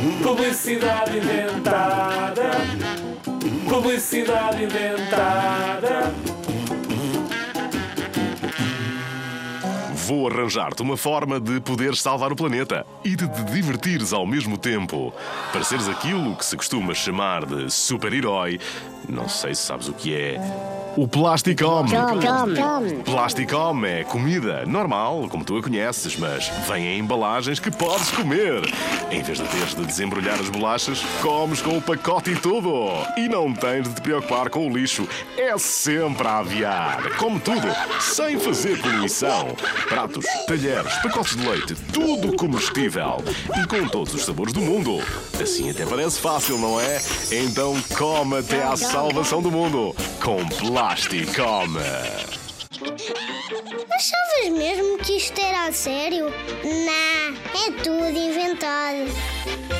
Publicidade inventada. Publicidade inventada. Vou arranjar-te uma forma de poderes salvar o planeta e de te divertires ao mesmo tempo. Para seres aquilo que se costuma chamar de super-herói, não sei se sabes o que é. O Plasticom. Plasticom é comida normal, como tu a conheces, mas vem em embalagens que podes comer. Em vez de teres de desembrulhar as bolachas, comes com o pacote e tudo. E não tens de te preocupar com o lixo. É sempre a aviar. Como tudo, sem fazer poluição. Pratos, talheres, pacotes de leite, tudo comestível. E com todos os sabores do mundo. Assim até parece fácil, não é? Então come até à salvação do mundo. Com Plasticom. Plasticoma. Achavas mesmo que isto era a sério? Não, é tudo inventado.